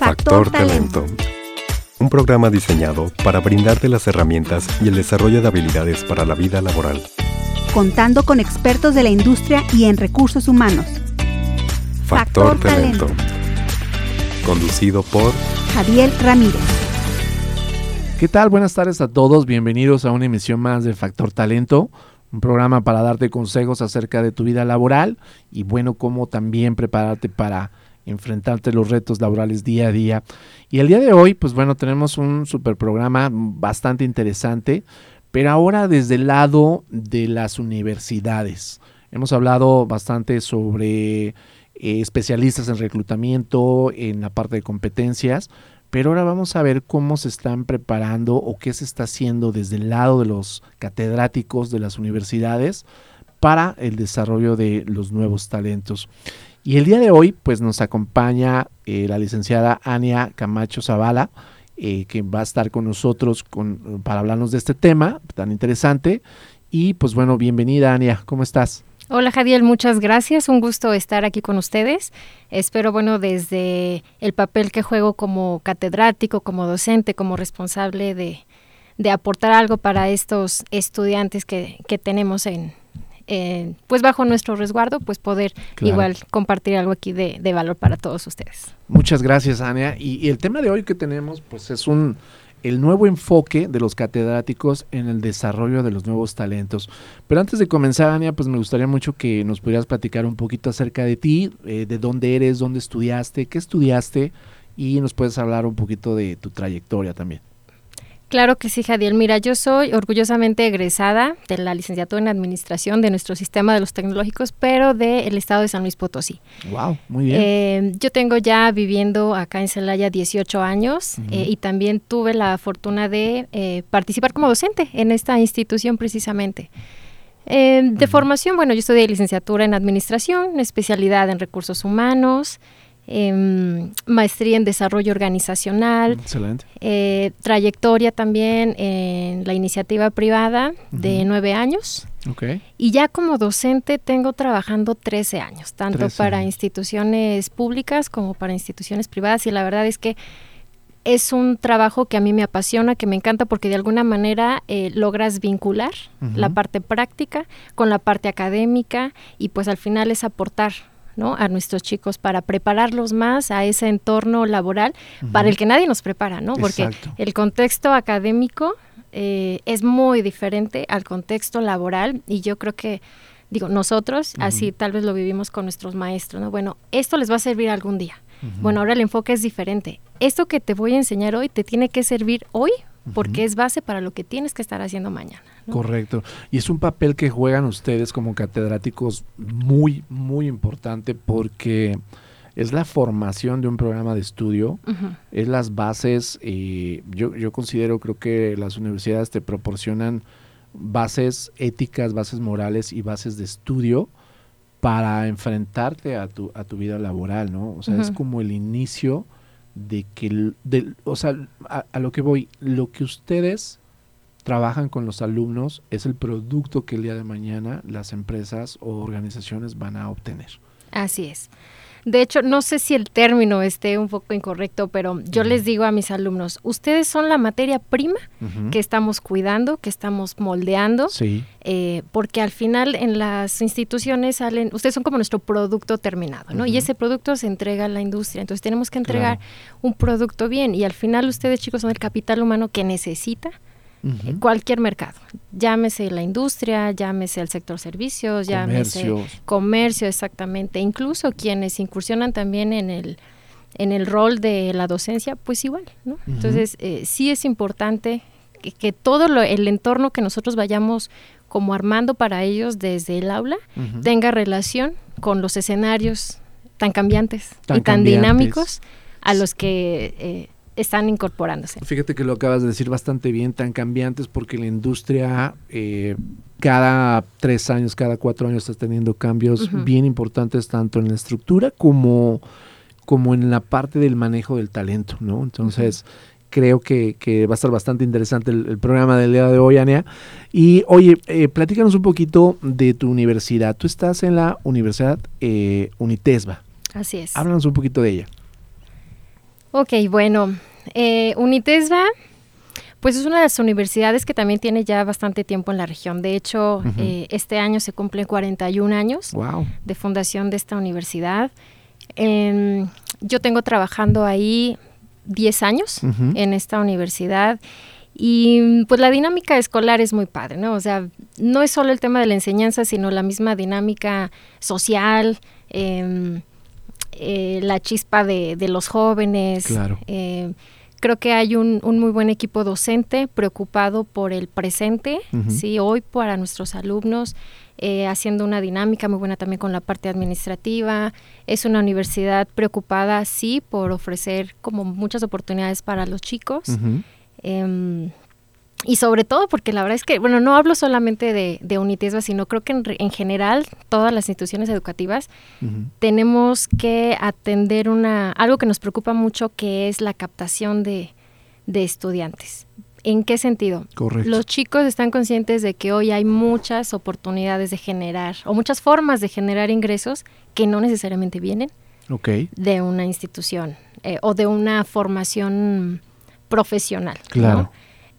Factor Talento. Un programa diseñado para brindarte las herramientas y el desarrollo de habilidades para la vida laboral. Contando con expertos de la industria y en recursos humanos. Factor, Talento. Conducido por Javier Ramírez. ¿Qué tal? Buenas tardes a todos. Bienvenidos a una emisión más de Factor Talento un programa para darte consejos acerca de tu vida laboral y bueno, cómo también prepararte para enfrentarte los retos laborales día a día. Y el día de hoy, pues bueno, tenemos un super programa bastante interesante, pero ahora desde el lado de las universidades. Hemos hablado bastante sobre eh, especialistas en reclutamiento, en la parte de competencias, pero ahora vamos a ver cómo se están preparando o qué se está haciendo desde el lado de los catedráticos de las universidades para el desarrollo de los nuevos talentos. Y el día de hoy, pues nos acompaña eh, la licenciada Ania Camacho Zavala, eh, que va a estar con nosotros con, para hablarnos de este tema tan interesante. Y pues bueno, bienvenida Ania, ¿cómo estás? Hola Jadiel, muchas gracias. Un gusto estar aquí con ustedes. Espero, bueno, desde el papel que juego como catedrático, como docente, como responsable de, aportar algo para estos estudiantes que, que tenemos en, pues bajo nuestro resguardo, pues poder igual compartir algo aquí de, valor para todos ustedes. Muchas gracias, Ania. y, el tema de hoy que tenemos, pues es un el nuevo enfoque de los catedráticos en el desarrollo de los nuevos talentos. Pero antes de comenzar, Ania, pues me gustaría mucho que nos pudieras platicar un poquito acerca de ti, eh, de dónde eres, dónde estudiaste, qué estudiaste y nos puedes hablar un poquito de tu trayectoria también. Claro que sí, Jadiel. Mira, yo soy orgullosamente egresada de la licenciatura en Administración de nuestro sistema de los tecnológicos, pero del estado de San Luis Potosí. Wow, muy bien. Eh, yo tengo ya viviendo acá en Celaya 18 años eh, y también tuve la fortuna de eh, participar como docente en esta institución precisamente. de formación, bueno, yo estudié licenciatura en Administración, especialidad en Recursos Humanos, Em, maestría en desarrollo organizacional, eh, trayectoria también en la iniciativa privada de nueve años. Y ya como docente tengo trabajando 13 años, tanto para instituciones públicas como para instituciones privadas. Y la verdad es que es un trabajo que a mí me apasiona, que me encanta porque de alguna manera eh, logras vincular la parte práctica con la parte académica y pues al final es aportar a nuestros chicos para prepararlos más a ese entorno laboral para el que nadie nos prepara, ¿no? Porque el contexto académico eh, es muy diferente al contexto laboral y yo creo que digo, nosotros así tal vez lo vivimos con nuestros maestros, ¿no? Bueno, esto les va a servir algún día. Bueno, ahora el enfoque es diferente. Esto que te voy a enseñar hoy te tiene que servir hoy porque es base para lo que tienes que estar haciendo mañana. Correcto. Y es un papel que juegan ustedes como catedráticos muy, muy importante porque es la formación de un programa de estudio, es las bases, y yo, yo considero, creo que las universidades te proporcionan bases éticas, bases morales y bases de estudio para enfrentarte a tu, a tu vida laboral, ¿no? O sea, es como el inicio de que, de, o sea, a, lo que voy, lo que ustedes trabajan con los alumnos es el producto que el día de mañana las empresas o organizaciones van a obtener. Así es. De hecho, no sé si el término esté un poco incorrecto, pero yo les digo a mis alumnos, ustedes son la materia prima que estamos cuidando, que estamos moldeando, eh, porque al final en las instituciones salen, ustedes son como nuestro producto terminado, ¿no? Y ese producto se entrega a la industria, entonces tenemos que entregar un producto bien y al final ustedes chicos son el capital humano que necesita cualquier mercado, llámese la industria, llámese el sector servicios, llámese comercio, exactamente, incluso quienes incursionan también en el en el rol de la docencia, pues igual, ¿no? Entonces, eh, sí es importante que, todo el entorno que nosotros vayamos como armando para ellos desde el aula tenga relación con los escenarios tan cambiantes y tan dinámicos a los que eh, están incorporándose. Fíjate que lo acabas de decir bastante bien, tan cambiantes porque la industria eh, cada tres años, cada cuatro años está teniendo cambios bien importantes tanto en la estructura como, como en la parte del manejo del talento, ¿no? Entonces... creo que, va a estar bastante interesante el, programa del día de hoy, Ania. Y oye, eh, platícanos un poquito de tu universidad. Tú estás en la Universidad eh, Unitesba. Así es. Háblanos un poquito de ella. Ok, bueno, eh, Unitesba, pues es una de las universidades que también tiene ya bastante tiempo en la región. De hecho, eh, este año se cumplen 41 años de fundación de esta universidad. Em, yo tengo trabajando ahí 10 años en esta universidad y pues la dinámica escolar es muy padre, ¿no? O sea, no es solo el tema de la enseñanza, sino la misma dinámica social, em, eh, la chispa de, los jóvenes. Claro. Eh, creo que hay un, muy buen equipo docente preocupado por el presente, sí, hoy para nuestros alumnos, eh, haciendo una dinámica muy buena también con la parte administrativa. Es una universidad preocupada, sí, por ofrecer como muchas oportunidades para los chicos. Y sobre todo porque la verdad es que, bueno, no hablo solamente de, de sino creo que en, general todas las instituciones educativas tenemos que atender una algo que nos preocupa mucho, que es la captación de, de estudiantes. ¿En qué sentido? Correcto. Los chicos están conscientes de que hoy hay muchas oportunidades de generar o muchas formas de generar ingresos que no necesariamente vienen de una institución eh, o de una formación profesional. Claro.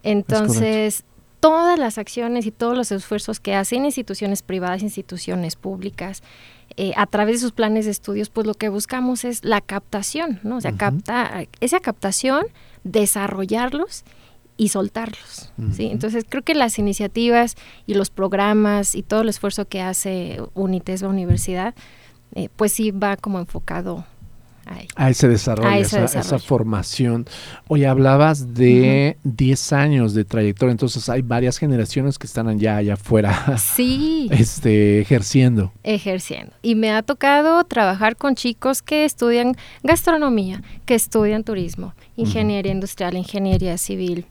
Entonces, todas las acciones y todos los esfuerzos que hacen instituciones privadas, instituciones públicas, eh, a través de sus planes de estudios, pues lo que buscamos es la captación, ¿no? O sea, capta, esa captación, desarrollarlos y soltarlos. ¿sí? Entonces creo que las iniciativas y los programas y todo el esfuerzo que hace Unites, la universidad, eh, pues sí va como enfocado a ese desarrollo, a esa, formación. Hoy hablabas de 10 años de trayectoria, entonces hay varias generaciones que están allá, allá afuera. Sí. Este, ejerciendo. Ejerciendo. Y me ha tocado trabajar con chicos que estudian gastronomía, que estudian turismo, ingeniería industrial, ingeniería civil,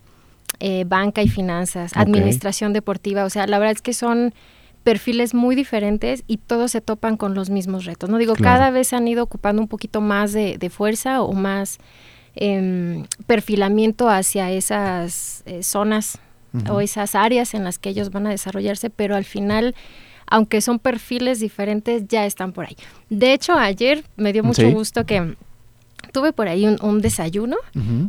eh, banca y finanzas, administración deportiva. O sea, la verdad es que son perfiles muy diferentes y todos se topan con los mismos retos. No digo, cada vez han ido ocupando un poquito más de, fuerza o más em, perfilamiento hacia esas eh, zonas o esas áreas en las que ellos van a desarrollarse, pero al final aunque son perfiles diferentes, ya están por ahí. De hecho, ayer me dio mucho gusto que tuve por ahí un, desayuno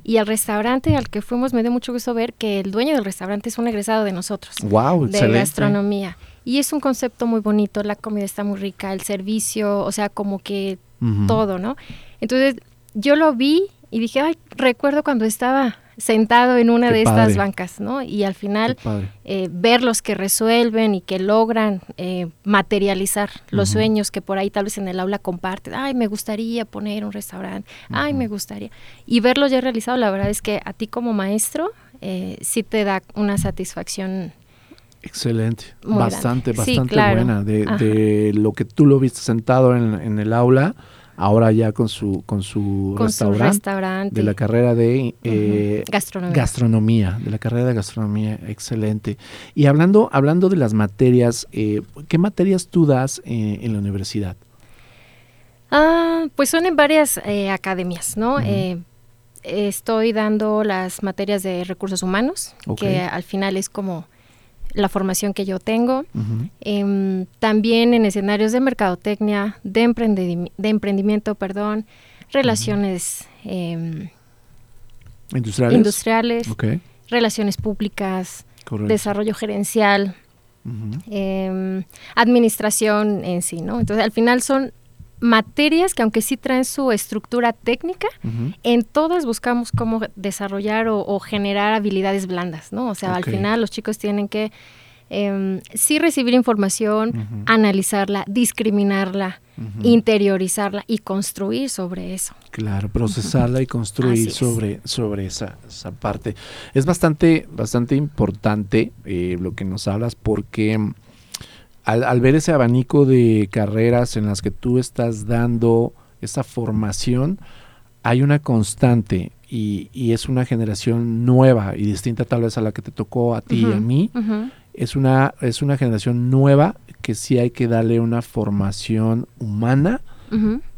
y el restaurante al que fuimos me dio mucho gusto ver que el dueño del restaurante es un egresado de nosotros. Wow, de gastronomía. Y es un concepto muy bonito, la comida está muy rica, el servicio, o sea, como que todo, ¿no? Entonces yo lo vi y dije, ay, recuerdo cuando estaba sentado en una de estas bancas, ¿no? Y al final eh, ver los que resuelven y que logran eh, materializar los sueños que por ahí tal vez en el aula comparten, ay, me gustaría poner un restaurante, ay, me gustaría. Y verlo ya realizado, la verdad es que a ti como maestro eh, sí te da una satisfacción Excelente, bastante, bastante buena. De, lo que tú lo viste sentado en, el aula, ahora ya con su con su, restaurante, de la carrera de eh, gastronomía. de la carrera de gastronomía, excelente. Y hablando hablando de las materias, eh, ¿qué materias tú das eh, en la universidad? Ah, pues son en varias academias, ¿no? estoy dando las materias de recursos humanos, que al final es como la formación que yo tengo. Em, también en escenarios de mercadotecnia, de, de emprendimiento, perdón, relaciones em, industriales, relaciones públicas, desarrollo gerencial, em, administración en sí, ¿no? Entonces, al final son materias que aunque sí traen su estructura técnica, en todas buscamos cómo desarrollar o, generar habilidades blandas, ¿no? O sea, al final los chicos tienen que eh, sí recibir información, analizarla, discriminarla, interiorizarla y construir sobre eso. Claro, procesarla y construir sobre, sobre esa, esa, parte. Es bastante, bastante importante eh, lo que nos hablas porque al, ver ese abanico de carreras en las que tú estás dando esa formación, hay una constante y, es una generación nueva y distinta tal vez a la que te tocó a ti y a mí. es, una, es una generación nueva que sí hay que darle una formación humana,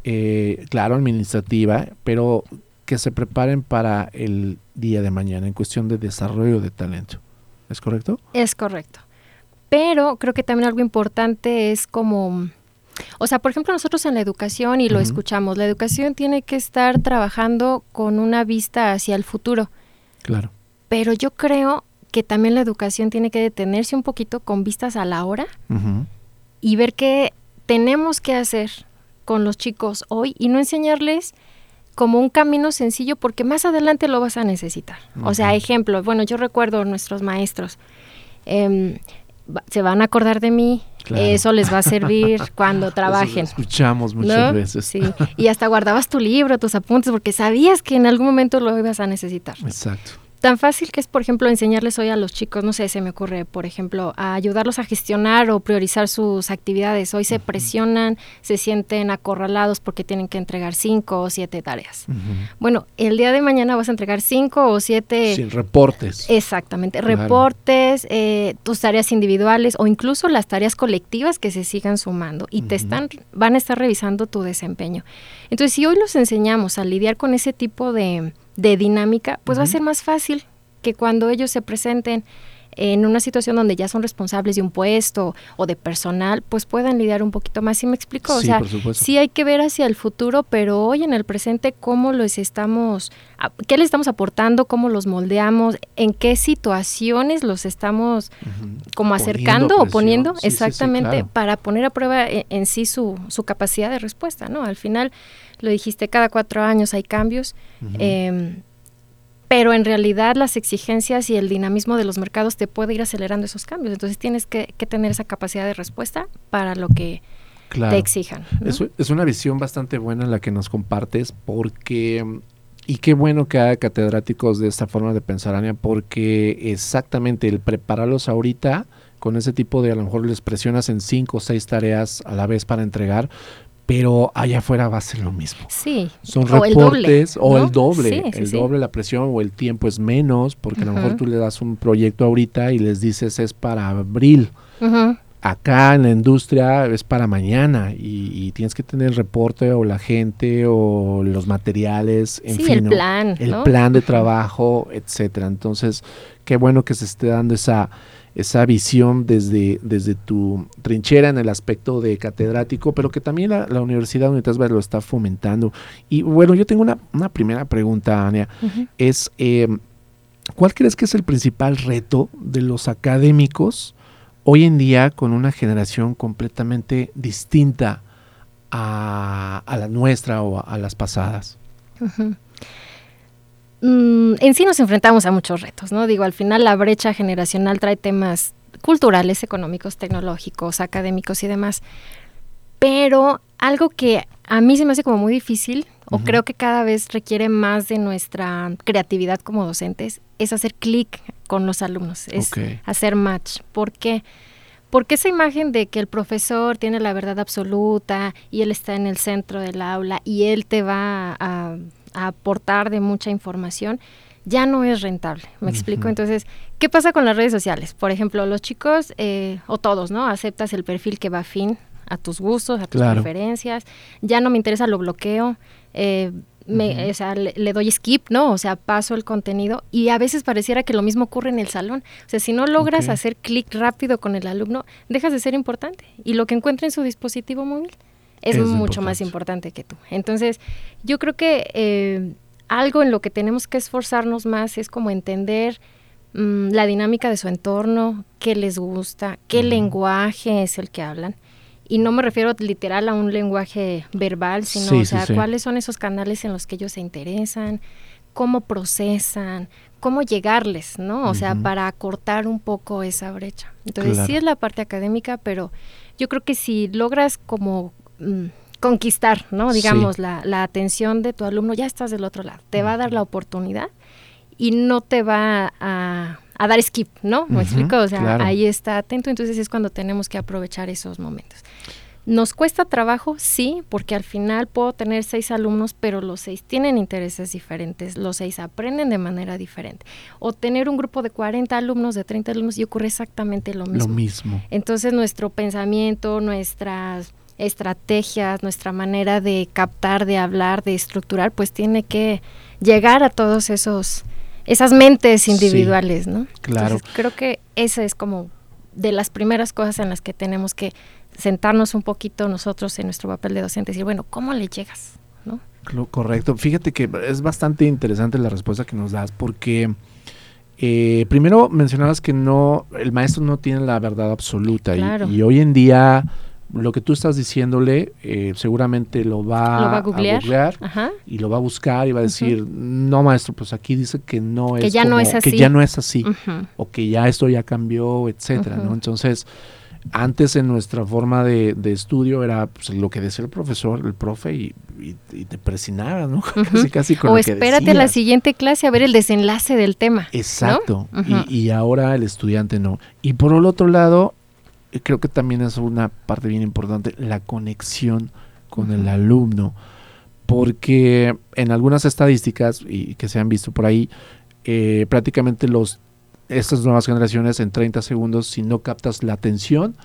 eh, claro, administrativa, pero que se preparen para el día de mañana en cuestión de desarrollo de talento. ¿Es correcto? Es correcto. Pero creo que también algo importante es como O sea, por ejemplo, nosotros en la educación, y lo escuchamos, la educación tiene que estar trabajando con una vista hacia el futuro. Claro. Pero yo creo que también la educación tiene que detenerse un poquito con vistas a la hora y ver qué tenemos que hacer con los chicos hoy y no enseñarles como un camino sencillo porque más adelante lo vas a necesitar. O sea, ejemplo, bueno, yo recuerdo nuestros maestros. Em, se van a acordar de mí, eso les va a servir cuando trabajen. escuchamos muchas veces. Sí, y hasta guardabas tu libro, tus apuntes, porque sabías que en algún momento lo ibas a necesitar. Exacto tan fácil que es, por ejemplo, enseñarles hoy a los chicos, no sé, se me ocurre, por ejemplo, a ayudarlos a gestionar o priorizar sus actividades. Hoy se presionan, se sienten acorralados porque tienen que entregar cinco o siete tareas. Bueno, el día de mañana vas a entregar cinco o siete... Sí, reportes. Exactamente, reportes, eh, tus tareas individuales o incluso las tareas colectivas que se sigan sumando y te están, van a estar revisando tu desempeño. Entonces, si hoy los enseñamos a lidiar con ese tipo de de dinámica, pues va a ser más fácil que cuando ellos se presenten en una situación donde ya son responsables de un puesto o de personal, pues puedan lidiar un poquito más. ¿Sí me explico? o sea, sí hay que ver hacia el futuro, pero hoy en el presente cómo los estamos, qué les estamos aportando, cómo los moldeamos, en qué situaciones los estamos como acercando o poniendo exactamente para poner a prueba e, en, sí su, su capacidad de respuesta, ¿no? Al final lo dijiste, cada cuatro años hay cambios, pero en realidad las exigencias y el dinamismo de los mercados te puede ir acelerando esos cambios. Entonces tienes que, tener esa capacidad de respuesta para lo que te exijan. Es, una visión bastante buena la que nos compartes porque... Y qué bueno que haya catedráticos de esta forma de pensar, Ania, porque exactamente el prepararlos ahorita con ese tipo de, a lo mejor les presionas en cinco o seis tareas a la vez para entregar, pero allá afuera va a ser lo mismo. Sí. Son reportes o el doble, el doble la presión o el tiempo es menos, porque a lo mejor tú le das un proyecto ahorita y les dices es para abril. Acá en la industria es para mañana y, tienes que tener el reporte o la gente o los materiales, en fin, el plan, el plan de trabajo, etcétera. Entonces, qué bueno que se esté dando esa esa visión desde, desde tu trinchera en el aspecto de catedrático, pero que también la, la Universidad Unitas lo está fomentando. Y bueno, yo tengo una, una primera pregunta, Ania. Es, eh, ¿cuál crees que es el principal reto de los académicos hoy en día con una generación completamente distinta a, la nuestra o a, las pasadas? Mm, en sí nos enfrentamos a muchos retos, ¿no? Digo, al final la brecha generacional trae temas culturales, económicos, tecnológicos, académicos y demás. Pero algo que a mí se me hace como muy difícil, o creo que cada vez requiere más de nuestra creatividad como docentes, es hacer clic con los alumnos, es hacer match. ¿Por qué? Porque esa imagen de que el profesor tiene la verdad absoluta y él está en el centro del aula y él te va a aportar de mucha información, ya no es rentable. ¿Me explico? Entonces, ¿qué pasa con las redes sociales? Por ejemplo, los chicos, eh, o todos, ¿no? Aceptas el perfil que va afín a tus gustos, a tus preferencias, ya no me interesa, lo bloqueo, eh, me, o sea, le, doy skip, ¿no? O sea, paso el contenido y a veces pareciera que lo mismo ocurre en el salón. O sea, si no logras hacer clic rápido con el alumno, dejas de ser importante y lo que encuentra en su dispositivo móvil es, mucho más importante que tú. Entonces, yo creo que eh, algo en lo que tenemos que esforzarnos más es como entender mm, la dinámica de su entorno, qué les gusta, qué lenguaje es el que hablan. Y no me refiero literal a un lenguaje verbal, sino, o sea, cuáles son esos canales en los que ellos se interesan, cómo procesan, cómo llegarles, ¿no? O sea, para acortar un poco esa brecha. Entonces, sí es la parte académica, pero yo creo que si logras como Mm, conquistar, ¿no? Digamos, la, atención de tu alumno, ya estás del otro lado. Te va a dar la oportunidad y no te va a, dar skip, ¿no? ¿Me explico? O sea, ahí está atento, entonces es cuando tenemos que aprovechar esos momentos. Nos cuesta trabajo, sí, porque al final puedo tener seis alumnos, pero los seis tienen intereses diferentes, los seis aprenden de manera diferente. O tener un grupo de 40 alumnos, de 30 alumnos, y ocurre exactamente lo mismo. Lo mismo. Entonces nuestro pensamiento, nuestras estrategias, nuestra manera de captar, de hablar, de estructurar, pues tiene que llegar a todos esos esas mentes individuales, ¿no? Claro. creo que ese es como de las primeras cosas en las que tenemos que sentarnos un poquito nosotros en nuestro papel de docente y decir, bueno, ¿cómo le llegas? ¿No? Correcto. Fíjate que es bastante interesante la respuesta que nos das porque eh, primero mencionabas que no, el maestro no tiene la verdad absoluta y, hoy en día lo que tú estás diciéndole eh, seguramente lo va, a googlear, y lo va a buscar y va a decir, no maestro, pues aquí dice que no es, ya no es así. que ya no es así o que ya esto ya cambió, etcétera, ¿no? Entonces antes en nuestra forma de, estudio era pues, lo que decía el profesor, el profe, y, te presinaba, ¿no? casi, casi con o espérate a la siguiente clase a ver el desenlace del tema. Exacto. y, ahora el estudiante no. Y por el otro lado, creo que también es una parte bien importante, la conexión con el alumno. Porque en algunas estadísticas, y que se han visto por ahí, eh, prácticamente los estas nuevas generaciones en 30 segundos, si no captas la atención,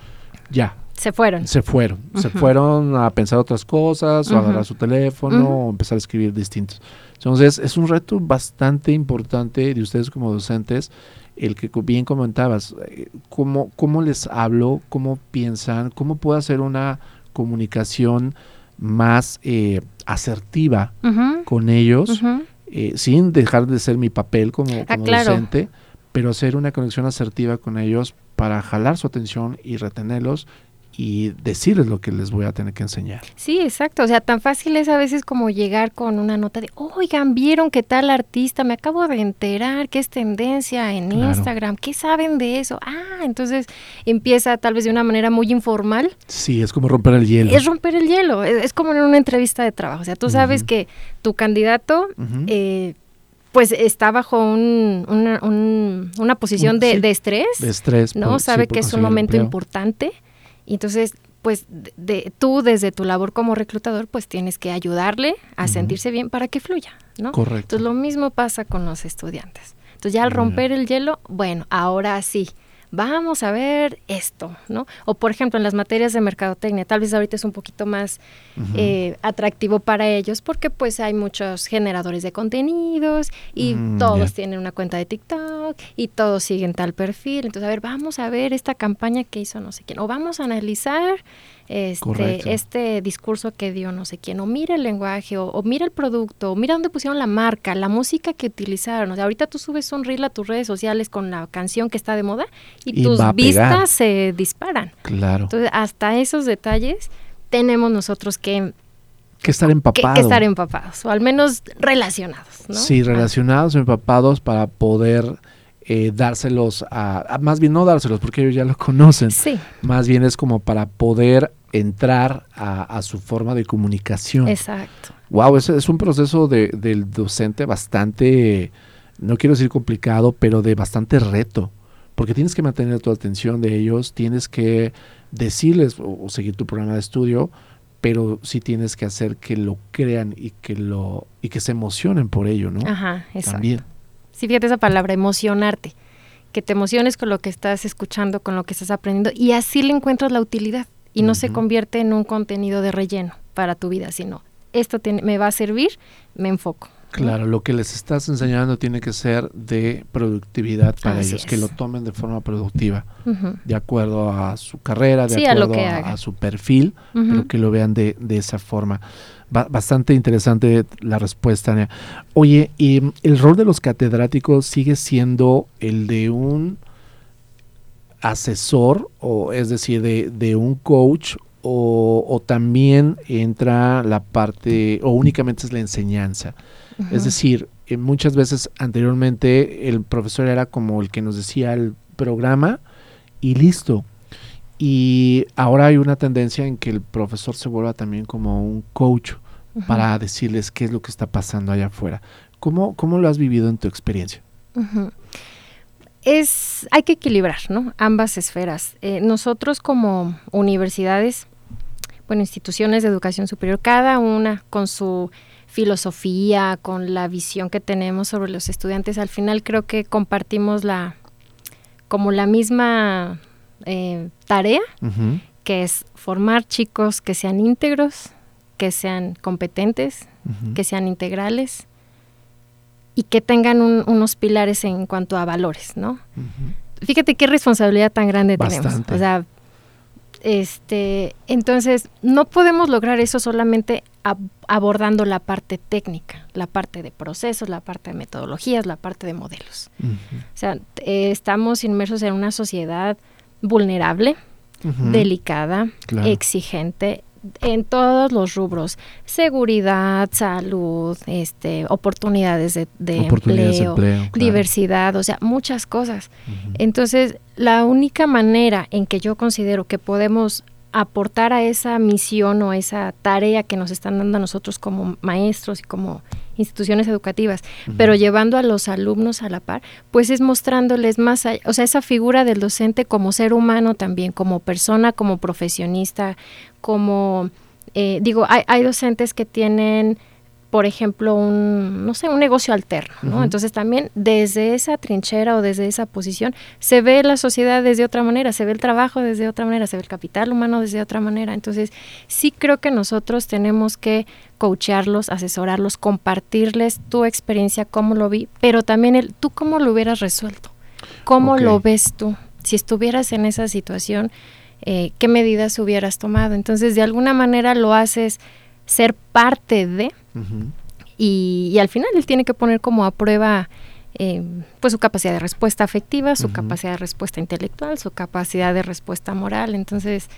ya. Se fueron. Se fueron. Se fueron a pensar otras cosas, o a agarrar su teléfono, o empezar a escribir distintos. Entonces, es un reto bastante importante de ustedes como docentes, el que bien comentabas, eh, cómo, cómo les hablo, cómo piensan, cómo puedo hacer una comunicación más eh, asertiva con ellos, eh, sin dejar de ser mi papel como, ah, docente pero hacer una conexión asertiva con ellos para jalar su atención y retenerlos y decirles lo que les voy a tener que enseñar. Sí, exacto. O sea, tan fácil es a veces como llegar con una nota de, oigan, vieron qué tal artista, me acabo de enterar que es tendencia en Instagram, ¿qué saben de eso? Ah, entonces empieza tal vez de una manera muy informal. Sí, es como romper el hielo. Es romper el hielo, es, como en una entrevista de trabajo. O sea, tú sabes que tu candidato pues está bajo un, una, posición de, estrés. De estrés. ¿No? Sabe que es un momento importante. Y entonces, pues de, tú desde tu labor como reclutador, pues tienes que ayudarle a sentirse bien para que fluya, ¿no? Correcto. Entonces lo mismo pasa con los estudiantes. Entonces ya al romper el hielo, bueno, ahora sí, vamos a ver esto, ¿no? O por ejemplo, en las materias de mercadotecnia, tal vez ahorita es un poquito más eh, atractivo para ellos porque pues hay muchos generadores de contenidos y mm, todos tienen una cuenta de TikTok y todos siguen tal perfil. Entonces, a ver, vamos a ver esta campaña que hizo no sé quién, o vamos a analizar este, este discurso que dio no sé quién, o mira el lenguaje, o, mira el producto, o mira dónde pusieron la marca, la música que utilizaron. O sea, ahorita tú subes un reel a tus redes sociales con la canción que está de moda y, tus vistas se disparan. Claro. Entonces, hasta esos detalles tenemos nosotros que que estar empapados. Que, estar empapados, o al menos relacionados, ¿no? Sí, relacionados, empapados para poder eh, dárselos a, más bien no dárselos porque ellos ya lo conocen, sí. más bien es como para poder entrar a, su forma de comunicación. Exacto. Wow, es, es un proceso de, del docente bastante, no quiero decir complicado, pero de bastante reto, porque tienes que mantener tu atención de ellos, tienes que decirles o, seguir tu programa de estudio, pero sí tienes que hacer que lo crean y que lo y que se emocionen por ello, ¿no? Ajá, exacto. También. Sí, fíjate esa palabra, emocionarte. Que te emociones con lo que estás escuchando, con lo que estás aprendiendo, y así le encuentras la utilidad. Y no se convierte en un contenido de relleno para tu vida, sino esto me va a servir, me enfoco. Claro, lo que les estás enseñando tiene que ser de productividad para ellos, que lo tomen de forma productiva, de acuerdo a su carrera, de acuerdo a, su perfil, pero que lo vean de, de esa forma. Bastante interesante la respuesta. Oye, ¿y el rol de los catedráticos sigue siendo el de un asesor, o es decir, de, de un coach, o, o, también entra la parte, o únicamente es la enseñanza? Es decir, eh, muchas veces anteriormente el profesor era como el que nos decía el programa y listo. Y ahora hay una tendencia en que el profesor se vuelva también como un coach para decirles qué es lo que está pasando allá afuera. ¿Cómo, cómo lo has vivido en tu experiencia? Es, hay que equilibrar, ¿no? Ambas esferas. Eh, nosotros como universidades, bueno, instituciones de educación superior, cada una con su filosofía, con la visión que tenemos sobre los estudiantes, al final creo que compartimos la como la misma eh, tarea, que es formar chicos que sean íntegros, que sean competentes, que sean integrales y que tengan unos pilares en cuanto a valores, ¿no? fíjate qué responsabilidad tan grande tenemos. Bastante. O sea, este, entonces no podemos lograr eso solamente ab- abordando la parte técnica, la parte de procesos, la parte de metodologías, la parte de modelos. O sea, eh, estamos inmersos en una sociedad vulnerable, delicada, Claro. exigente en todos los rubros, seguridad, salud, este, oportunidades de, de Oportunidades de empleo, claro. diversidad, o sea, muchas cosas. Entonces, la única manera en que yo considero que podemos aportar a esa misión o esa tarea que nos están dando a nosotros como maestros y como instituciones educativas, pero llevando a los alumnos a la par, pues es mostrándoles más, allá- o sea, esa figura del docente como ser humano también, como persona, como profesionista, como, eh, digo, hay, hay docentes que tienen, por ejemplo, un, no sé, un negocio alterno, ¿no? Entonces también desde esa trinchera o desde esa posición se ve la sociedad desde otra manera, se ve el trabajo desde otra manera, se ve el capital humano desde otra manera. Entonces sí creo que nosotros tenemos que coacharlos, asesorarlos, compartirles tu experiencia, cómo lo vi, pero también el tú cómo lo hubieras resuelto, cómo lo ves tú, si estuvieras en esa situación, eh, qué medidas hubieras tomado. Entonces de alguna manera lo haces ser parte de Y, y al final él tiene que poner como a prueba eh, pues su capacidad de respuesta afectiva, su capacidad de respuesta intelectual, su capacidad de respuesta moral. Entonces,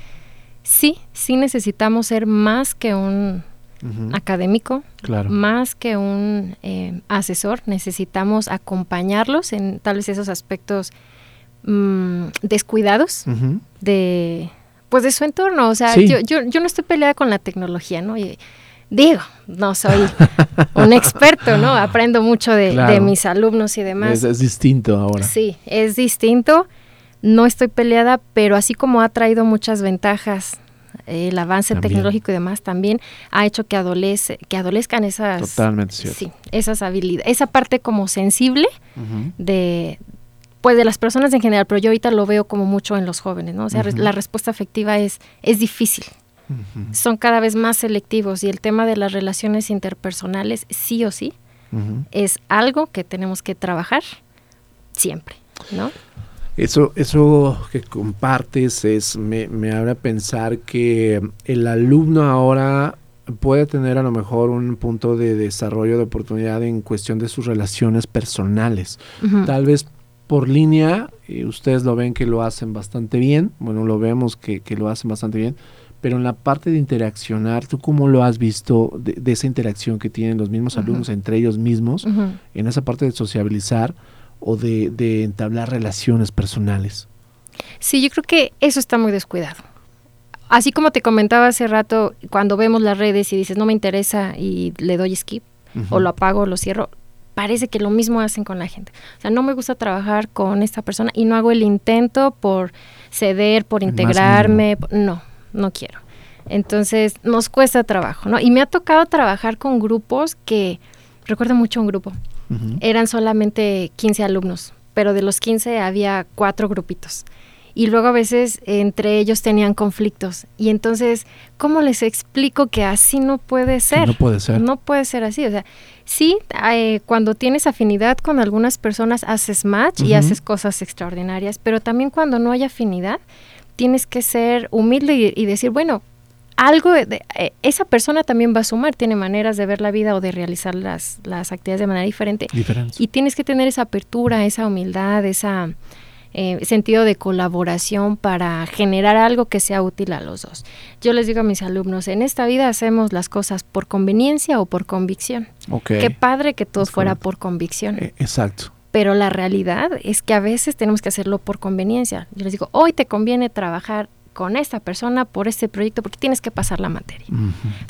sí, sí necesitamos ser más que un académico, Claro. más que un eh, asesor. Necesitamos acompañarlos en tal vez esos aspectos mm, descuidados de pues de su entorno. O sea, Sí. yo, yo, yo no estoy peleada con la tecnología, ¿no? Y digo, no soy un experto, ¿no? Aprendo mucho de, de mis alumnos y demás. Es, es distinto ahora. Sí, es distinto. No estoy peleada, pero así como ha traído muchas ventajas eh, el avance También. tecnológico y demás, también ha hecho que adolece, que adolezcan esas, Totalmente cierto. sí, esas habilidades, esa parte como sensible de pues de las personas en general, pero yo ahorita lo veo como mucho en los jóvenes, ¿no? O sea, la respuesta afectiva es, es difícil, Son cada vez más selectivos y el tema de las relaciones interpersonales, sí o sí, es algo que tenemos que trabajar siempre, ¿no? Eso, eso que compartes es, me, me abre a pensar que el alumno ahora puede tener a lo mejor un punto de desarrollo de oportunidad en cuestión de sus relaciones personales. Tal vez por línea, y ustedes lo ven que lo hacen bastante bien, bueno, lo vemos que, que lo hacen bastante bien, pero en la parte de interaccionar, ¿tú cómo lo has visto de, de esa interacción que tienen los mismos alumnos entre ellos mismos, en esa parte de sociabilizar o de, de entablar relaciones personales? Sí, yo creo que eso está muy descuidado. Así como te comentaba hace rato, cuando vemos las redes y dices no me interesa y le doy skip o lo apago o lo cierro, parece que lo mismo hacen con la gente. O sea, no me gusta trabajar con esta persona y no hago el intento por ceder, por integrarme, no, no quiero. Entonces, nos cuesta trabajo, ¿no? Y me ha tocado trabajar con grupos que, recuerdo mucho un grupo, eran solamente 15 alumnos, pero de los 15 había cuatro grupitos. Y luego a veces entre ellos tenían conflictos. Y entonces, ¿cómo les explico que así no puede ser? no puede ser. No puede ser así. O sea, sí, eh, cuando tienes afinidad con algunas personas haces match y haces cosas extraordinarias, pero también cuando no hay afinidad, tienes que ser humilde y, y decir, bueno, algo de, eh, esa persona también va a sumar, tiene maneras de ver la vida o de realizar las, las actividades de manera diferente. Diferencia. Y tienes que tener esa apertura, esa humildad, ese sentido de colaboración para generar algo que sea útil a los dos. Yo les digo a mis alumnos, en esta vida hacemos las cosas por conveniencia o por convicción. Ok. Qué padre que todo fuera por convicción. Eh, exacto. Pero la realidad es que a veces tenemos que hacerlo por conveniencia. Yo les digo, hoy te conviene trabajar con esta persona por este proyecto porque tienes que pasar la materia. Sí.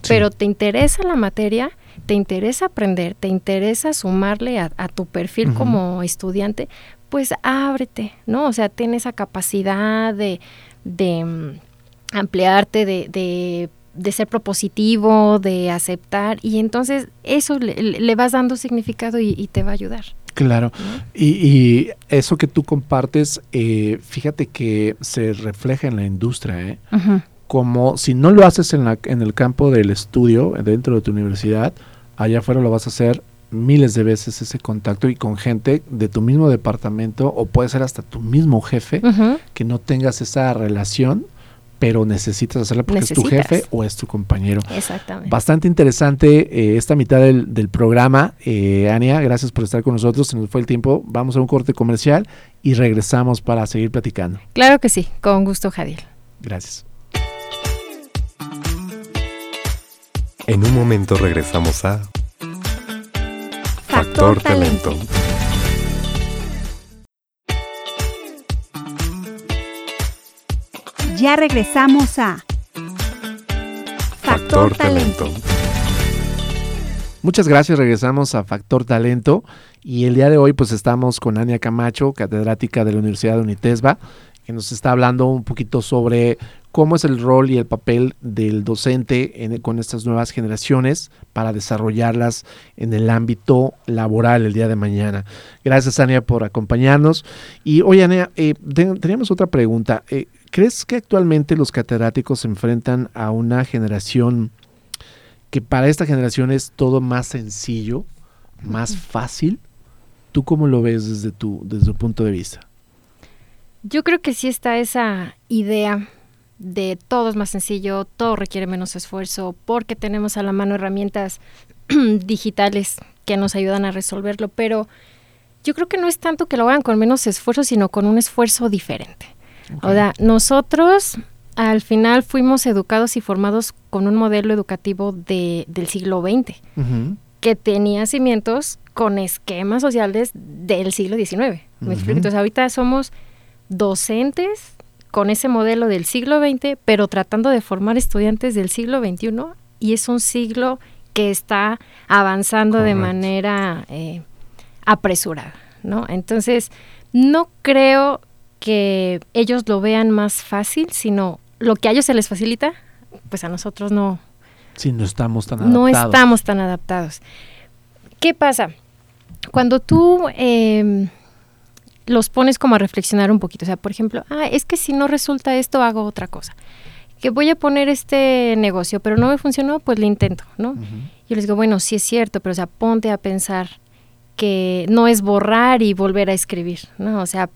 Pero te interesa la materia, te interesa aprender, te interesa sumarle a, a tu perfil como estudiante, pues ábrete, ¿no? O sea, ten esa capacidad de, de mm, ampliarte, de, de, de ser propositivo, de aceptar, y entonces eso le vas dando significado y, y te va a ayudar. Claro. Y, y eso que tú compartes, eh, fíjate que se refleja en la industria, ¿eh? Como si no lo haces en, la, en el campo del estudio, dentro de tu universidad, allá afuera lo vas a hacer miles de veces ese contacto y con gente de tu mismo departamento o puede ser hasta tu mismo jefe, que no tengas esa relación, pero necesitas hacerla porque es tu jefe o es tu compañero. Exactamente. Bastante interesante eh, esta mitad del, del programa. Eh, Ania, gracias por estar con nosotros. Se nos fue el tiempo. Vamos a un corte comercial y regresamos para seguir platicando. Claro que sí, con gusto, Jadiel. Gracias. En un momento regresamos a Factor Talento. Ya regresamos a Factor Talento. Muchas gracias, regresamos a Factor Talento y el día de hoy pues estamos con Ania Camacho, catedrática de la Universidad de Unitesba, que nos está hablando un poquito sobre cómo es el rol y el papel del docente en- con estas nuevas generaciones para desarrollarlas en el ámbito laboral el día de mañana. Gracias Ania por acompañarnos. Y oye Ania, eh, ten- teníamos otra pregunta. Eh, ¿Crees que actualmente los catedráticos se enfrentan a una generación que para esta generación es todo más sencillo, más fácil? ¿Tú cómo lo ves desde tu, desde tu punto de vista? Yo creo que sí está esa idea de todo es más sencillo, todo requiere menos esfuerzo, porque tenemos a la mano herramientas digitales que nos ayudan a resolverlo, pero yo creo que no es tanto que lo hagan con menos esfuerzo, sino con un esfuerzo diferente. O sea, nosotros al final fuimos educados y formados con un modelo educativo de, del siglo XX, que tenía cimientos con esquemas sociales del siglo XIX. ¿Me explico? Entonces ahorita somos docentes con ese modelo del siglo XX, pero tratando de formar estudiantes del siglo XXI y es un siglo que está avanzando de manera eh, apresurada, ¿no? Entonces, no creo que ellos lo vean más fácil, sino lo que a ellos se les facilita, pues a nosotros no, Sí, no estamos tan adaptados. no estamos tan adaptados. ¿Qué pasa? Cuando tú em, los pones como a reflexionar un poquito, o sea, por ejemplo, ah, es que si no resulta esto, hago otra cosa. Que voy a poner este negocio, pero no me funcionó, pues lo intento, ¿no? Ujú. Yo les digo, bueno, sí es cierto, pero o sea, ponte a pensar que no es borrar y volver a escribir, ¿no? O sea,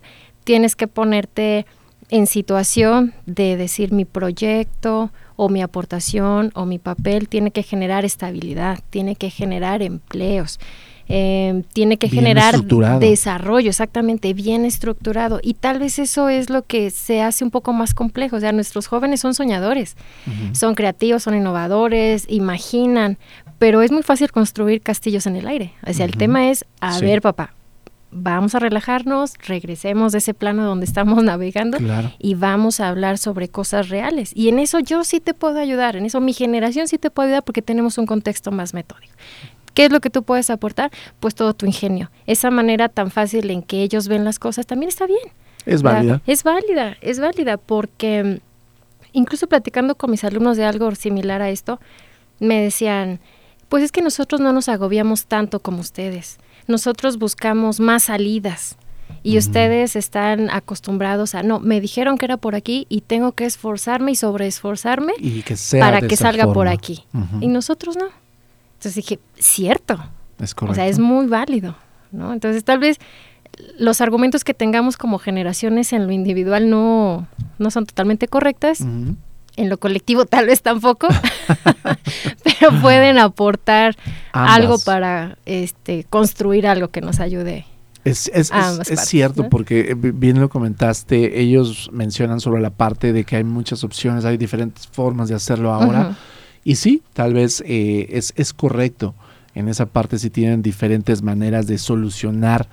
tienes que ponerte en situación de decir mi proyecto o mi aportación o mi papel tiene que generar estabilidad, tiene que generar empleos, eh, tiene que Bien generar desarrollo, exactamente, bien estructurado. Y tal vez eso es lo que se hace un poco más complejo. O sea, nuestros jóvenes son soñadores son creativos, son innovadores, imaginan, pero es muy fácil construir castillos en el aire. O sea, el tema es, a Sí. ver, papá, vamos a relajarnos, regresemos de ese plano donde estamos navegando Claro. y vamos a hablar sobre cosas reales. Y en eso yo sí te puedo ayudar, en eso mi generación sí te puede ayudar porque tenemos un contexto más metódico. ¿Qué es lo que tú puedes aportar? Pues todo tu ingenio. Esa manera tan fácil en que ellos ven las cosas también está bien. Es válida. Es válida, es válida porque mm, incluso platicando con mis alumnos de algo similar a esto, me decían, pues es que nosotros no nos agobiamos tanto como ustedes. Nosotros buscamos más salidas. Y ustedes están acostumbrados a, no, me dijeron que era por aquí y tengo que esforzarme y sobreesforzarme para que salga por aquí. Y nosotros no. Entonces dije, cierto, Es o correcto. sea, es muy válido, ¿no? Entonces, tal vez los argumentos que tengamos como generaciones en lo individual no, no son totalmente correctas. En lo colectivo tal vez tampoco, pero pueden aportar algo para este construir algo que nos ayude. Es, es, a es- ambas es partes, cierto, ¿no? porque eh, bi- bien lo comentaste, ellos mencionan sobre la parte de que hay muchas opciones, hay diferentes formas de hacerlo ahora. Y sí, tal vez eh, es, es correcto. En esa parte sí tienen diferentes maneras de solucionar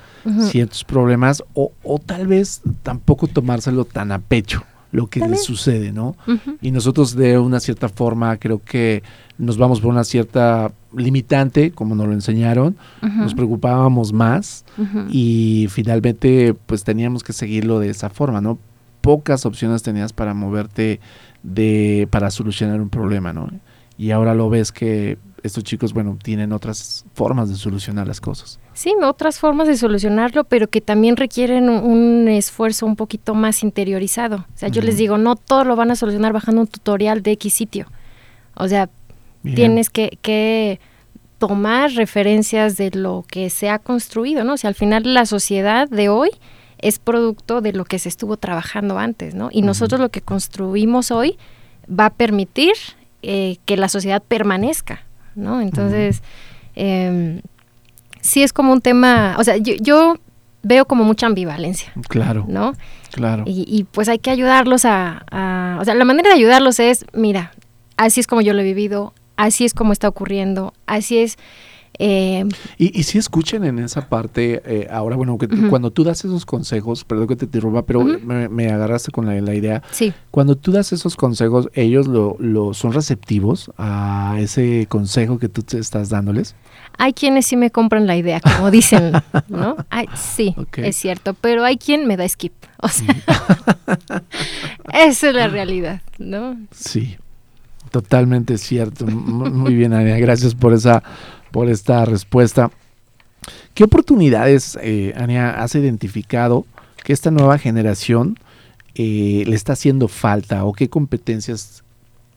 ciertos problemas o, o tal vez tampoco tomárselo tan a pecho lo que También. les sucede, ¿no? Y nosotros de una cierta forma creo que nos vamos por una cierta limitante, como nos lo enseñaron, nos preocupábamos más y finalmente pues teníamos que seguirlo de esa forma, ¿no? Pocas opciones tenías para moverte de para solucionar un problema, ¿no? Y ahora lo ves que estos chicos, bueno, tienen otras formas de solucionar las cosas. Sí, otras formas de solucionarlo, pero que también requieren un, un esfuerzo un poquito más interiorizado. O sea, yo les digo, no todo lo van a solucionar bajando un tutorial de X sitio. O sea, Bien. tienes que, que tomar referencias de lo que se ha construido, ¿no? O sea, al final la sociedad de hoy es producto de lo que se estuvo trabajando antes, ¿no? Y nosotros lo que construimos hoy va a permitir eh, que la sociedad permanezca, ¿no? Entonces, em, sí es como un tema, o sea, yo, veo como mucha ambivalencia. Claro. ¿No? Claro. Y, pues hay que ayudarlos a, a, o sea, la manera de ayudarlos es, mira, así es como yo lo he vivido, así es como está ocurriendo, así es eh, y, si escuchen en esa parte, eh, ahora, bueno, que cuando tú das esos consejos, perdón que te interrumpa, pero me, agarraste con la, idea. Sí. Cuando tú das esos consejos, ¿ellos lo, lo, son receptivos a ese consejo que tú te estás dándoles? Hay quienes sí me compran la idea, como dicen, ¿no? sí, es cierto, pero hay quien me da skip. O sea, esa es la realidad, ¿no? Sí, totalmente cierto. Muy bien, Ania, gracias por esa por esta respuesta. ¿Qué oportunidades, eh, Ania, has identificado que esta nueva generación eh, le está haciendo falta o qué competencias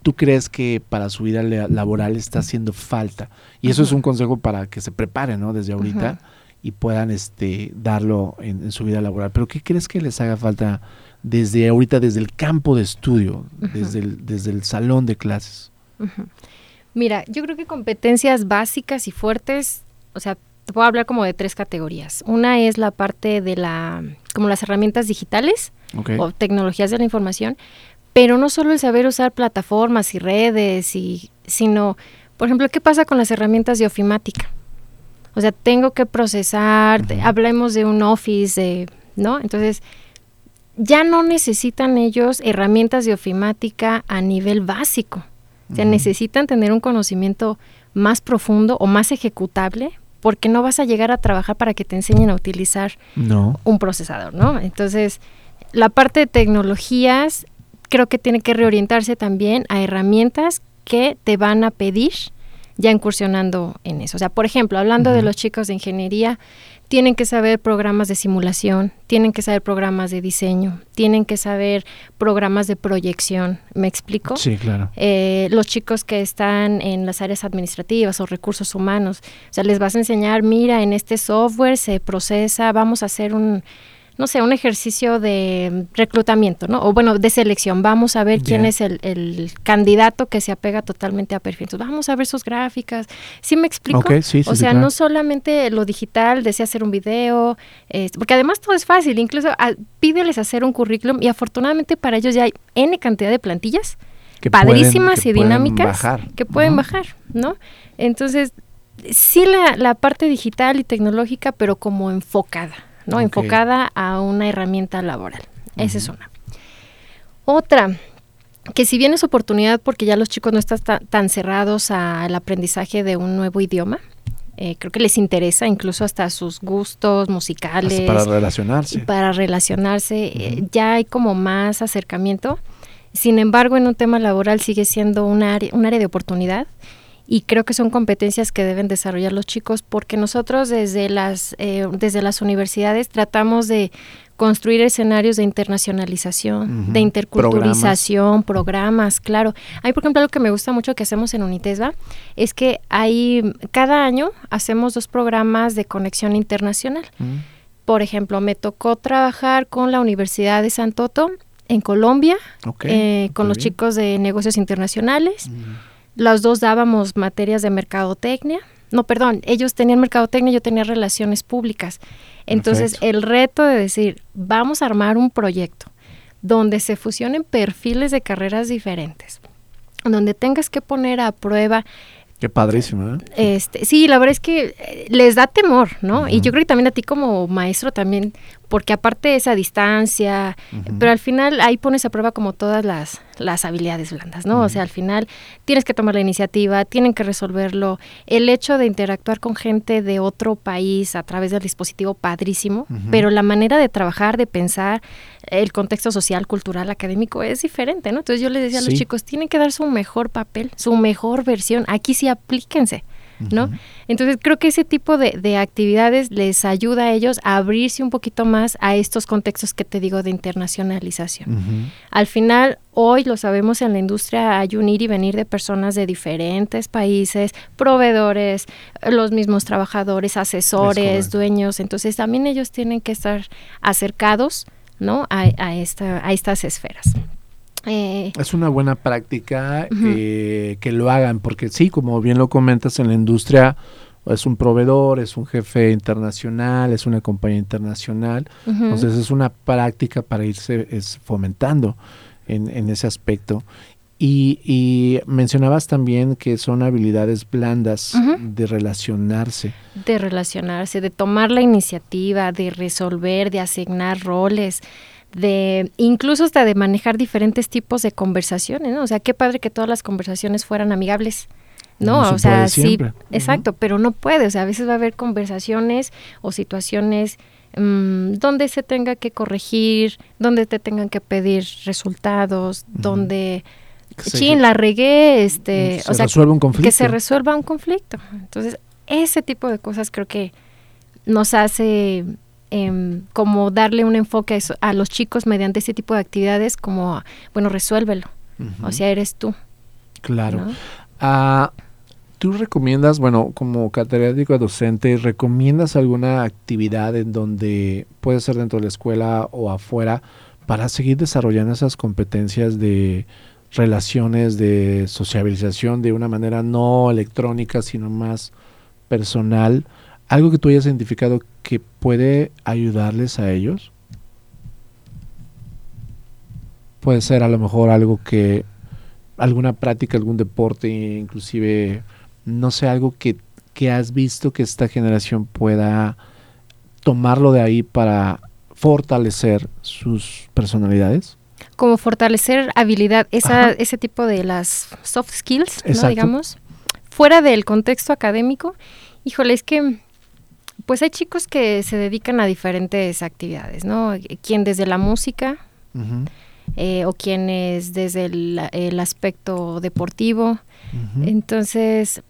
tú crees que para su vida laboral está haciendo falta? Y eso es un consejo para que se preparen, ¿no? Desde ahorita y puedan este, darlo en, su vida laboral. Pero ¿qué crees que les haga falta desde ahorita, desde el campo de estudio, desde, el, desde el salón de clases? Mira, yo creo que competencias básicas y fuertes, o sea, te puedo hablar como de tres categorías. Una es la parte de la, como las herramientas digitales o tecnologías de la información, pero no solo el saber usar plataformas y redes, y, sino, por ejemplo, ¿qué pasa con las herramientas de ofimática? O sea, tengo que procesar, hablemos de un office, ¿no? Entonces, ya no necesitan ellos herramientas de ofimática a nivel básico. O sea, necesitan tener un conocimiento más profundo o más ejecutable porque no vas a llegar a trabajar para que te enseñen a utilizar un procesador, ¿no? Entonces, la parte de tecnologías creo que tiene que reorientarse también a herramientas que te van a pedir ya incursionando en eso. O sea, por ejemplo, hablando de los chicos de ingeniería, tienen que saber programas de simulación, tienen que saber programas de diseño, tienen que saber programas de proyección. ¿Me explico? Sí, claro. Eh, los chicos que están en las áreas administrativas o recursos humanos, o sea, les vas a enseñar, mira, en este software se procesa, vamos a hacer un no sé, un ejercicio de reclutamiento, ¿no? O bueno, de selección. Vamos a ver quién es el, candidato que se apega totalmente a perfil. vamos a ver sus gráficas. ¿Sí me explico? o sea, no solamente lo digital, desea hacer un video, porque además todo es fácil. Incluso ah, pídeles hacer un currículum y afortunadamente para ellos ya hay N cantidad de plantillas padrísimas y dinámicas que pueden bajar, ¿no? Entonces, sí la, la parte digital y tecnológica, pero como enfocada. ¿No? Enfocada a una herramienta laboral. Esa es una. Otra, que si bien es oportunidad porque ya los chicos no están tan cerrados al aprendizaje de un nuevo idioma, eh, creo que les interesa incluso hasta sus gustos musicales. para relacionarse. Para relacionarse, eh, ya hay como más acercamiento. Sin embargo, en un tema laboral sigue siendo un área, un área de oportunidad y creo que son competencias que deben desarrollar los chicos porque nosotros desde las eh, desde las universidades tratamos de construir escenarios de internacionalización, de interculturalización, programas. claro. Hay, por ejemplo, algo que me gusta mucho que hacemos en Unitesba, es que hay, cada año hacemos dos programas de conexión internacional. Por ejemplo, me tocó trabajar con la Universidad de Santoto en Colombia, eh, con los chicos de negocios internacionales. Las dos dábamos materias de mercadotecnia. No, perdón, ellos tenían mercadotecnia, yo tenía relaciones públicas. Entonces, el reto de decir, vamos a armar un proyecto donde se fusionen perfiles de carreras diferentes, donde tengas que poner a prueba Qué padrísimo, ¿eh? Este, sí, la verdad es que eh, les da temor, ¿no? Y yo creo que también a ti como maestro también, porque aparte de esa distancia, pero al final ahí pones a prueba como todas las, las habilidades blandas, ¿no? O sea, al final tienes que tomar la iniciativa, tienen que resolverlo. El hecho de interactuar con gente de otro país a través del dispositivo, padrísimo, pero la manera de trabajar, de pensar, el contexto social, cultural, académico es diferente, ¿no? Entonces yo les decía a los chicos, tienen que dar su mejor papel, su mejor versión. Aquí sí aplíquense. ¿No? Entonces creo que ese tipo de, de, actividades les ayuda a ellos a abrirse un poquito más a estos contextos que te digo de internacionalización. Al final, hoy lo sabemos en la industria, hay un ir y venir de personas de diferentes países, proveedores, los mismos trabajadores, asesores, dueños, entonces también ellos tienen que estar acercados ¿no? a, a, esta, a estas esferas. Eh, es una buena práctica eh, que lo hagan, porque sí, como bien lo comentas, en la industria es un proveedor, es un jefe internacional, es una compañía internacional, entonces es una práctica para irse es, fomentando en, en, ese aspecto. Y, y, mencionabas también que son habilidades blandas de relacionarse. De relacionarse, de tomar la iniciativa, de resolver, de asignar roles de incluso hasta de manejar diferentes tipos de conversaciones, ¿no? O sea, qué padre que todas las conversaciones fueran amigables. No, o sea, sí, exacto, pero no puede, o sea, a veces va a haber conversaciones o situaciones mmm, donde se tenga que corregir, donde te tengan que pedir resultados, donde sí, la regué, este, o sea, un conflicto. que se resuelva un conflicto. Entonces, ese tipo de cosas creo que nos hace eh, como darle un enfoque a, los chicos mediante este tipo de actividades, como, bueno, resuélvelo. O sea, eres tú. Claro. Ah, ¿Tú recomiendas, bueno, como catedrático docente, recomiendas alguna actividad en donde puede ser dentro de la escuela o afuera para seguir desarrollando esas competencias de relaciones, de sociabilización de una manera no electrónica, sino más personal? ¿Algo que tú hayas identificado que puede ayudarles a ellos? Puede ser a lo mejor algo que, alguna práctica, algún deporte, inclusive, no sé, algo que, que has visto que esta generación pueda tomarlo de ahí para fortalecer sus personalidades? Como fortalecer habilidad, esa, ese tipo de las soft skills, ¿no? digamos, fuera del contexto académico. Híjole, es que pues hay chicos que se dedican a diferentes actividades, ¿no? Quien desde la música, eh, o quienes desde el, aspecto deportivo. Entonces,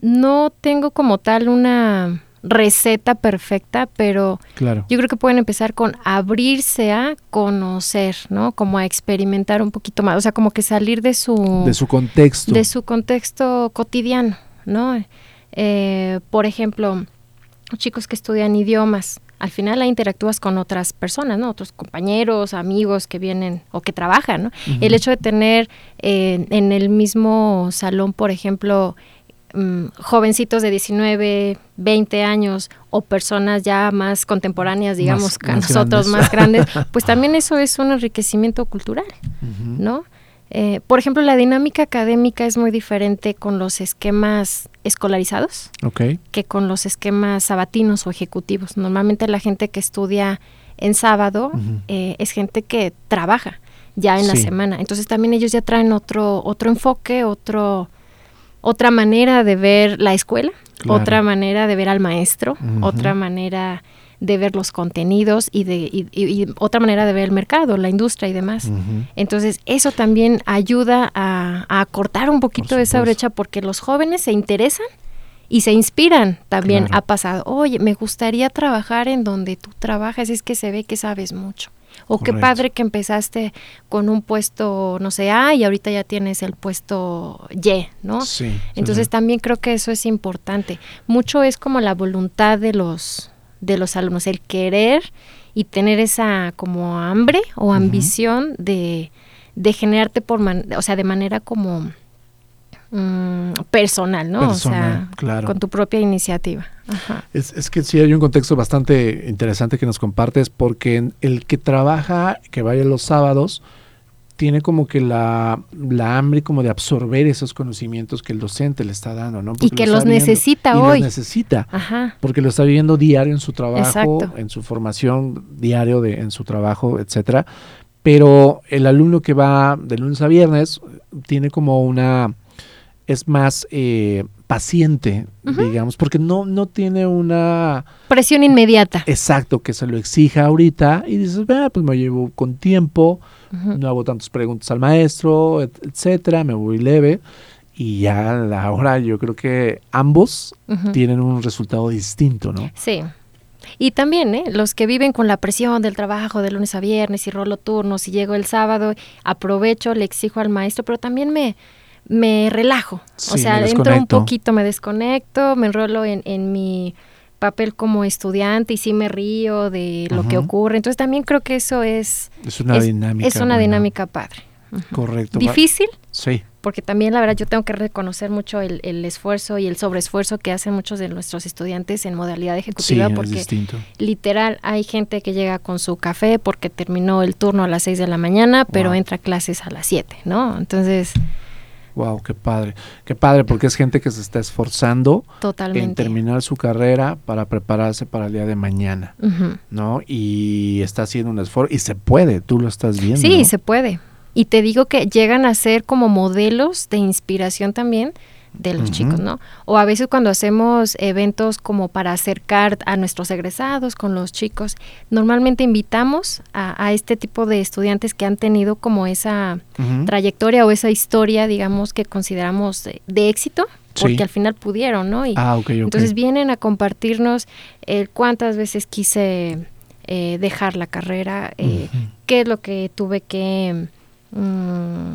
no tengo como tal una receta perfecta, pero yo creo que pueden empezar con abrirse a conocer, ¿no? Como a experimentar un poquito más, o sea, como que salir de su... De su contexto. De su contexto cotidiano, ¿no? Eh, por ejemplo, chicos que estudian idiomas, al final ahí interactúas con otras personas, ¿no? Otros compañeros, amigos que vienen o que trabajan, ¿no? El hecho de tener eh, en el mismo salón, por ejemplo, mm, jovencitos de 19, 20 años o personas ya más contemporáneas, digamos, que nosotros más grandes, pues también eso es un enriquecimiento cultural, ¿no? Eh, por ejemplo, la dinámica académica es muy diferente con los esquemas escolarizados que con los esquemas sabatinos o ejecutivos. Normalmente la gente que estudia en sábado eh, es gente que trabaja ya en la semana. Entonces también ellos ya traen otro, otro enfoque, otro, otra manera de ver la escuela, otra manera de ver al maestro, otra manera de ver los contenidos y de otra manera de ver el mercado, la industria y demás. Entonces, eso también ayuda a, a cortar un poquito esa brecha porque los jóvenes se interesan y se inspiran también. Ha pasado, oye, me gustaría trabajar en donde tú trabajas, es que se ve que sabes mucho. O qué padre que empezaste con un puesto, no sé, A y ahorita ya tienes el puesto Y, ¿no? Sí. Entonces también creo que eso es importante. Mucho es como la voluntad de los, de los alumnos, el querer y tener esa como hambre o ambición de, de generarte por, o sea, de manera como mm, personal, ¿no? o sea, con tu propia iniciativa. Es, es, que sí hay un contexto bastante interesante que nos compartes porque el que trabaja, que vaya los sábados, tiene como que la, la, hambre como de absorber esos conocimientos que el docente le está dando, ¿no? y que los necesita hoy. Los necesita, Ajá. porque lo está viviendo diario en su trabajo, en su formación diario de, en su trabajo, etcétera. Pero el alumno que va de lunes a viernes tiene como una es más eh, paciente, digamos, porque no, no tiene una... Presión inmediata. Exacto, que se lo exija ahorita y dices, pues me llevo con tiempo, no hago tantas preguntas al maestro, etcétera, me voy leve. y ya a la hora yo creo que ambos tienen un resultado distinto, ¿no? Sí. Y también, ¿eh? los que viven con la presión del trabajo de lunes a viernes y rolo turnos y llego el sábado, aprovecho, le exijo al maestro, pero también me, me relajo. Sí, o sea, entro un poquito, me desconecto, me enrolo en, en mi papel como estudiante y sí me río de lo que ocurre. Entonces también creo que eso es, Es una es, dinámica. es una buena. dinámica padre. Correcto. Difícil, Sí, porque también la verdad yo tengo que reconocer mucho el, el esfuerzo y el sobreesfuerzo que hacen muchos de nuestros estudiantes en modalidad ejecutiva, porque literal hay gente que llega con su café porque terminó el turno a las 6 de la mañana, pero Wow. entra a clases a las 7, ¿no? Entonces, Wow, qué padre. Qué padre porque es gente que se está esforzando en totalmente. terminar su carrera para prepararse para el día de mañana. ¿no? Y está haciendo un esfuerzo y se puede, tú lo estás viendo. Sí, ¿no? se puede. Y te digo que llegan a ser como modelos de inspiración también de los chicos, ¿no? O a veces cuando hacemos eventos como para acercar a nuestros egresados con los chicos, normalmente invitamos a, a este tipo de estudiantes que han tenido como esa trayectoria o esa historia, digamos, que consideramos de, de éxito, porque Sí. al final pudieron, ¿no? Y Ah, ok, ok. entonces vienen a compartirnos el cuántas veces quise eh, dejar la carrera, eh, qué es lo que tuve que... mm,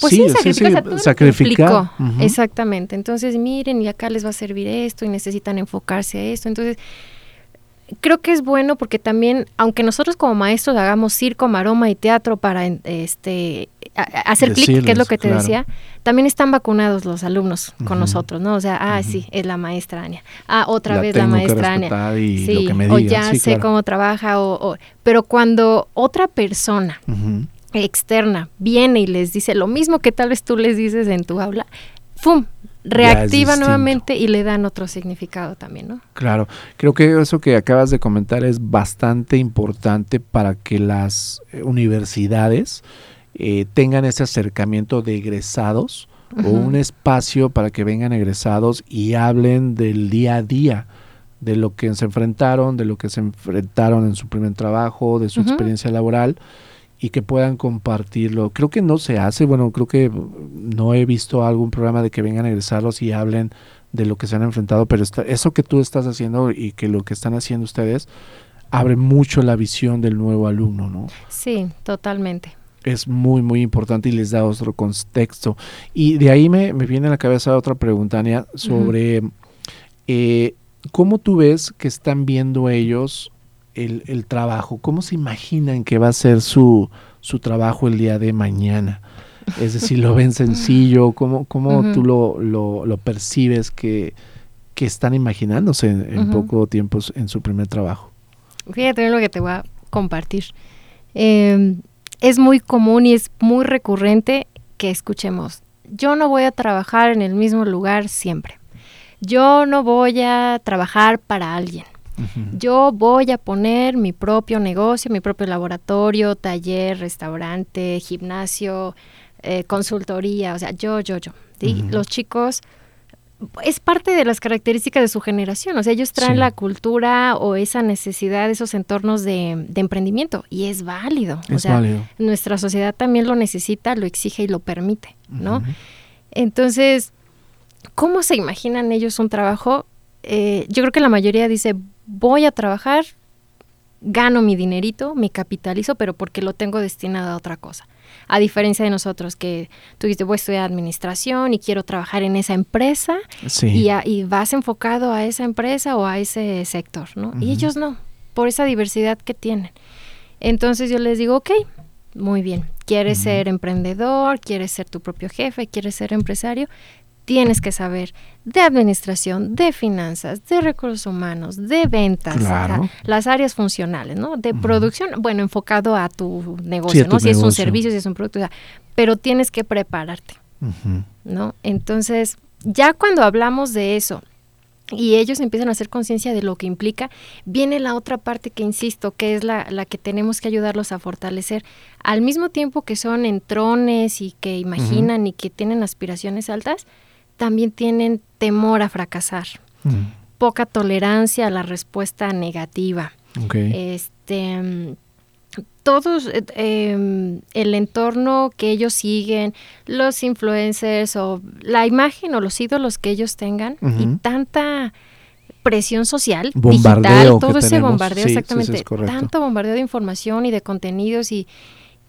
pues Sí, sí, lo que sacrificar. Exactamente. Entonces, miren, y acá les va a servir esto y necesitan enfocarse a esto. Entonces, creo que es bueno porque también, aunque nosotros como maestros hagamos circo, maroma y teatro para este a- a- hacer clic, que es lo que te claro. decía, también están vacunados los alumnos con nosotros, ¿no? O sea, ah, sí, es la maestra Ania. Ah, otra La vez la maestra Ania. y Sí, lo que me o ya sí, sé claro. cómo trabaja, o, o- pero cuando otra persona. Externa viene y les dice lo mismo que tal vez tú les dices en tu aula, ¡fum! Reactiva nuevamente y le dan otro significado también, ¿no? Claro, creo que eso que acabas de comentar es bastante importante para que las eh, universidades eh, tengan ese acercamiento de egresados o un espacio para que vengan egresados y hablen del día a día, de lo que se enfrentaron, de lo que se enfrentaron en su primer trabajo, de su experiencia laboral y que puedan compartirlo. Creo que no se hace, bueno, creo que no he visto algún programa de que vengan egresados y hablen de lo que se han enfrentado, pero está- eso que tú estás haciendo y que lo que están haciendo ustedes abre mucho la visión del nuevo alumno, ¿no? Sí, totalmente. Es muy, muy importante y les da otro contexto. Y de ahí me, me viene a la cabeza otra pregunta, Ania, sobre eh, cómo tú ves que están viendo ellos el, el trabajo, cómo se imaginan que va a ser su, su trabajo el día de mañana. Es decir, lo ven sencillo, cómo, cómo tú lo, lo, lo percibes que, que están imaginándose en, poco tiempo en su primer trabajo. Fíjate lo que te voy a compartir. Eh, es muy común y es muy recurrente que escuchemos, yo no voy a trabajar en el mismo lugar siempre. Yo no voy a trabajar para alguien. Yo voy a poner mi propio negocio, mi propio laboratorio, taller, restaurante, gimnasio, eh, consultoría, o sea, yo, yo, yo. Los chicos es parte de las características de su generación, o sea, ellos traen Sí. la cultura o esa necesidad, esos entornos de, de emprendimiento y es válido. o Es sea, válido. nuestra sociedad también lo necesita, lo exige y lo permite, ¿no? Entonces, ¿cómo se imaginan ellos un trabajo? Eh, yo creo que la mayoría dice, voy a trabajar, gano mi dinerito, me capitalizo, pero porque lo tengo destinado a otra cosa. A diferencia de nosotros que tú dices, voy a estudiar administración y quiero trabajar en esa empresa Sí. y, a- y vas enfocado a esa empresa o a ese sector, ¿no? Y ellos no, por esa diversidad que tienen. Entonces yo les digo, ok, muy bien, quieres ser emprendedor, quieres ser tu propio jefe, quieres ser empresario, tienes que saber de administración, de finanzas, de recursos humanos, de ventas, Claro. o sea, las áreas funcionales, ¿no? De producción, bueno, enfocado a tu negocio, a ¿no? Si es un servicio, si es un producto, o sea, pero tienes que prepararte. ¿no? Entonces, ya cuando hablamos de eso y ellos empiezan a hacer conciencia de lo que implica, viene la otra parte que insisto, que es la, la que tenemos que ayudarlos a fortalecer. Al mismo tiempo que son entrones y que imaginan y que tienen aspiraciones altas, también tienen temor a fracasar, Ujú. poca tolerancia a la respuesta negativa. Este, mm, todos eh, em, el entorno que ellos siguen, los influencers o la imagen o los ídolos que ellos tengan y tanta presión social, digital, todo ese bombardeo, exactamente, tanto bombardeo de información y de contenidos y,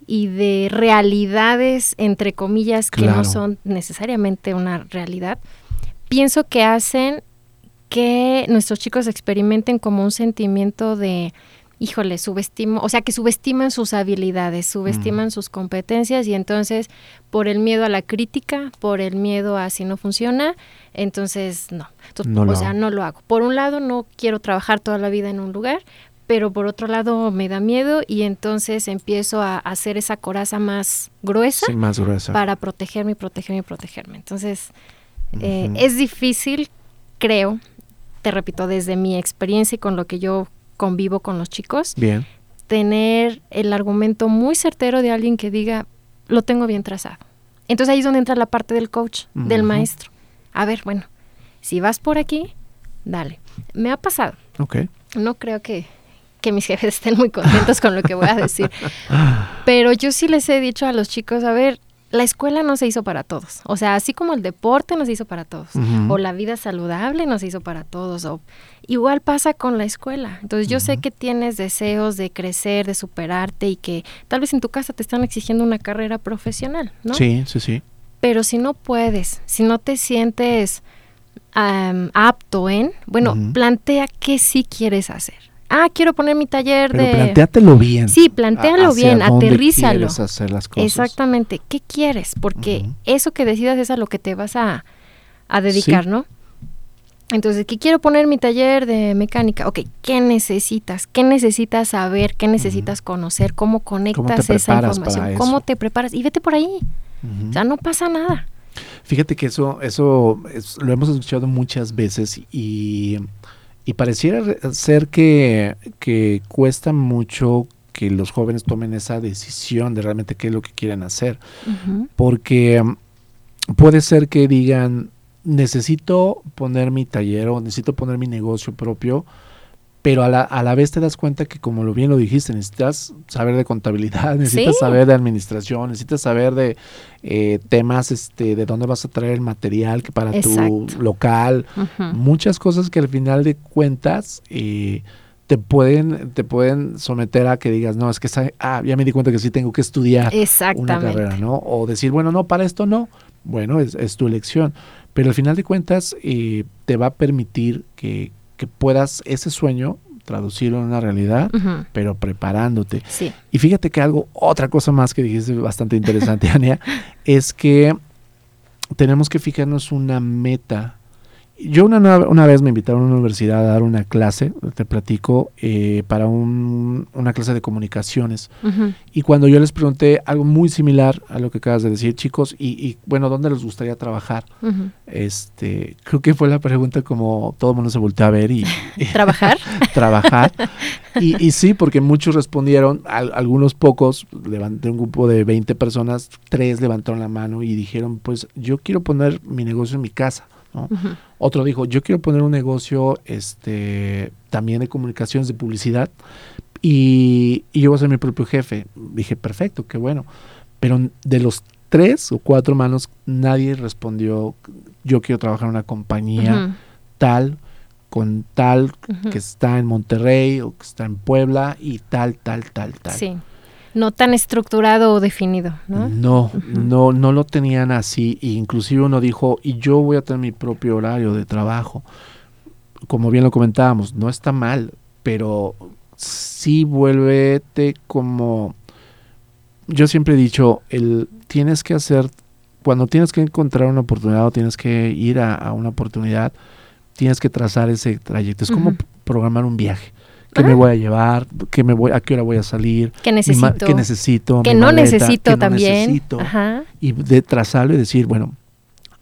y de realidades, entre comillas, que no son necesariamente una realidad, pienso que hacen que nuestros chicos experimenten como un sentimiento de híjole, subestimo, o sea, que subestiman sus habilidades, subestiman mm. sus competencias y entonces por el miedo a la crítica, por el miedo a si no funciona, entonces no. o sea, no lo hago. Por un lado, no quiero trabajar toda la vida en un lugar, pero por otro lado me da miedo y entonces empiezo a hacer esa coraza más gruesa, más gruesa. para protegerme y protegerme y protegerme. Entonces, eh, es difícil, creo, te repito, desde mi experiencia y con lo que yo convivo con los chicos, bien. tener el argumento muy certero de alguien que diga, lo tengo bien trazado. Entonces ahí es donde entra la parte del coach, del maestro. A ver, bueno, si vas por aquí, dale. Me ha pasado. Ok. No creo que, que mis jefes estén muy contentos con lo que voy a decir. Pero yo sí les he dicho a los chicos, a ver, la escuela no se hizo para todos. O sea, así como el deporte no se hizo para todos, o la vida saludable no se hizo para todos, o igual pasa con la escuela. Entonces yo sé que tienes deseos de crecer, de superarte y que tal vez en tu casa te están exigiendo una carrera profesional, ¿no? Sí, sí, sí. Pero si no puedes, si no te sientes apto en, bueno, plantea qué sí quieres hacer ah, quiero poner mi taller Pero de... plantéatelo bien. Sí, plantéalo bien, aterrízalo. hacer las cosas. Exactamente. ¿Qué quieres? Porque eso que decidas es a lo que te vas a, dedicar, ¿no? Entonces, ¿qué quiero poner mi taller de mecánica? Ok, ¿qué necesitas? ¿Qué necesitas saber? ¿Qué necesitas conocer? ¿Cómo conectas esa información? ¿Cómo te preparas? Y vete por ahí. O sea, no pasa nada. Fíjate que eso, eso lo hemos escuchado muchas veces y y pareciera ser que, que cuesta mucho que los jóvenes tomen esa decisión de realmente qué es lo que quieren hacer. Porque mm, puede ser que digan, necesito poner mi taller o necesito poner mi negocio propio, pero a la, a la vez te das cuenta que como lo bien lo dijiste, necesitas saber de contabilidad, necesitas saber de administración, necesitas saber de eh, temas este, de dónde vas a traer el material que para tu local, muchas cosas que al final de cuentas eh, te pueden te pueden someter a que digas, no, es que ah, ya me di cuenta que sí tengo que estudiar una carrera, ¿no? O decir, bueno, no, para esto no, bueno, es, es tu elección, pero al final de cuentas eh, te va a permitir que que puedas ese sueño traducirlo en una realidad, pero preparándote. Y fíjate que algo, otra cosa más que dijiste bastante interesante, Ania, es que tenemos que fijarnos una meta yo una, una vez me invitaron a una universidad a dar una clase, te platico, eh, para un, una clase de comunicaciones. Y cuando yo les pregunté algo muy similar a lo que acabas de decir, chicos, y, bueno, ¿dónde les gustaría trabajar? este Creo que fue la pregunta como todo el mundo se volteó a ver y... ¿Trabajar? trabajar. Y, y, sí, porque muchos respondieron, algunos pocos, levanté un grupo de 20 personas, tres levantaron la mano y dijeron, pues yo quiero poner mi negocio en mi casa. Otro dijo, yo quiero poner un negocio este, también de comunicaciones, de publicidad, y, yo voy a ser mi propio jefe. Dije, perfecto, qué bueno. Pero de los tres o cuatro manos, nadie respondió, yo quiero trabajar en una compañía tal, con tal que está en Monterrey o que está en Puebla y tal, tal, tal, tal. Sí no tan estructurado o definido, ¿no? No, no, no lo tenían así. E inclusive uno dijo, y yo voy a tener mi propio horario de trabajo. Como bien lo comentábamos, no está mal, pero sí vuélvete como... Yo siempre he dicho, el, tienes que hacer, cuando tienes que encontrar una oportunidad o tienes que ir a, una oportunidad, tienes que trazar ese trayecto. Es como programar un viaje qué me voy a llevar, qué me voy, a qué hora voy a salir, qué necesito, qué necesito, que no necesito también, Ajá. y de trazarlo y decir, bueno,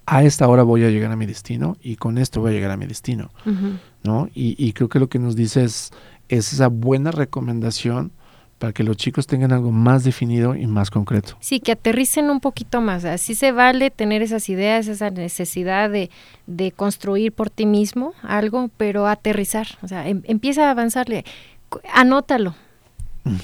a esta hora voy a llegar a mi destino y con esto voy a llegar a mi destino, ¿no? Y, y, creo que lo que nos dice es, es esa buena recomendación para que los chicos tengan algo más definido y más concreto. Sí, que aterricen un poquito más. Así se vale tener esas ideas, esa necesidad de, de construir por ti mismo algo, pero aterrizar. O sea, em, empieza a avanzarle. Anótalo.